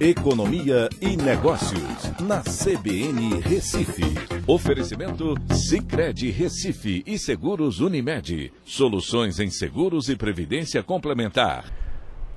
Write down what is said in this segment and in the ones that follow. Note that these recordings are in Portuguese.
Economia e Negócios, na CBN Recife. Oferecimento Cicred Recife e Seguros Unimed. Soluções em seguros e previdência complementar.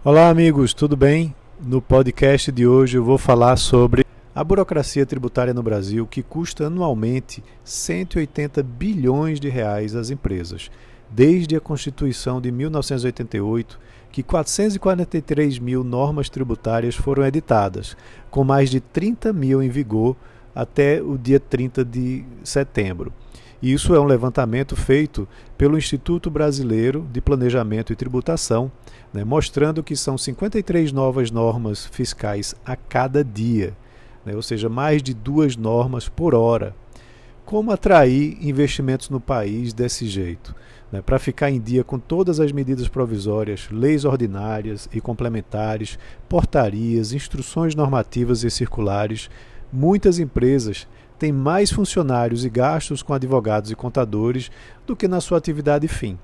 Olá, amigos, tudo bem? No podcast de hoje eu vou falar sobre a burocracia tributária no Brasil, que custa anualmente 180 bilhões de reais às empresas. Desde a Constituição de 1988, que 443 mil normas tributárias foram editadas, com mais de 30 mil em vigor até o dia 30 de setembro. Isso é um levantamento feito pelo Instituto Brasileiro de Planejamento e Tributação, né, mostrando que são 53 novas normas fiscais a cada dia, né, ou seja, mais de duas normas por hora. Como atrair investimentos no país desse jeito? Né, Para ficar em dia com todas as medidas provisórias, leis ordinárias e complementares, portarias, instruções normativas e circulares, muitas empresas têm mais funcionários e gastos com advogados e contadores do que na sua atividade fim.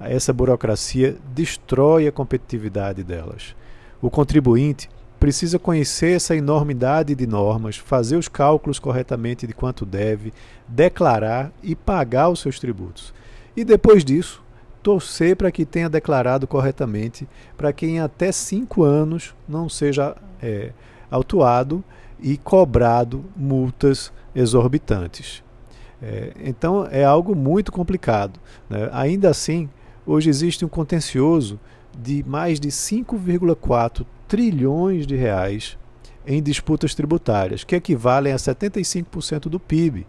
Essa burocracia destrói a competitividade delas. O contribuinte precisa conhecer essa enormidade de normas, fazer os cálculos corretamente de quanto deve, declarar e pagar os seus tributos. E depois disso, torcer para que tenha declarado corretamente, para que em até cinco anos não seja é, autuado e cobrado multas exorbitantes. É, então é algo muito complicado. Né? Ainda assim, hoje existe um contencioso de mais de 5,4 trilhões de reais em disputas tributárias, que equivalem a 75% do PIB.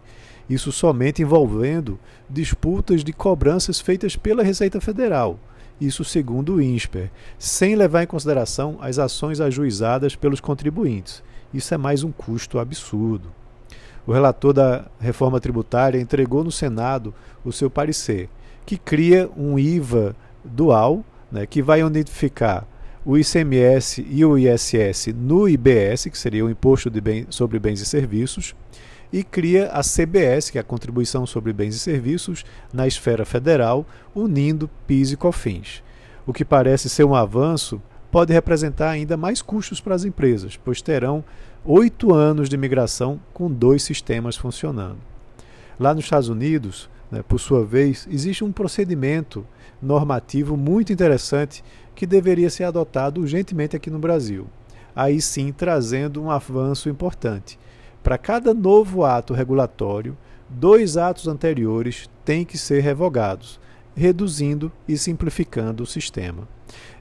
Isso somente envolvendo disputas de cobranças feitas pela Receita Federal. Isso segundo o INSPER, sem levar em consideração as ações ajuizadas pelos contribuintes. Isso é mais um custo absurdo. O relator da reforma tributária entregou no Senado o seu parecer, que cria um IVA dual, né, que vai unificar o ICMS e o ISS no IBS, que seria o Imposto bem, sobre Bens e Serviços, e cria a CBS, que é a Contribuição sobre Bens e Serviços, na esfera federal, unindo PIS e COFINS. O que parece ser um avanço pode representar ainda mais custos para as empresas, pois terão oito anos de migração com dois sistemas funcionando. Lá nos Estados Unidos, né, por sua vez, existe um procedimento normativo muito interessante que deveria ser adotado urgentemente aqui no Brasil. Aí sim, trazendo um avanço importante. Para cada novo ato regulatório, dois atos anteriores têm que ser revogados, reduzindo e simplificando o sistema.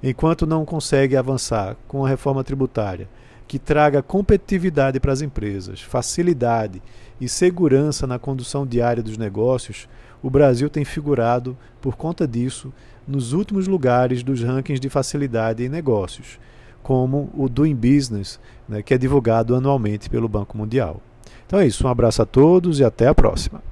Enquanto não consegue avançar com a reforma tributária, que traga competitividade para as empresas, facilidade e segurança na condução diária dos negócios, o Brasil tem figurado, por conta disso, nos últimos lugares dos rankings de facilidade em negócios, como o Doing Business, né, que é divulgado anualmente pelo Banco Mundial. Então é isso, um abraço a todos e até a próxima.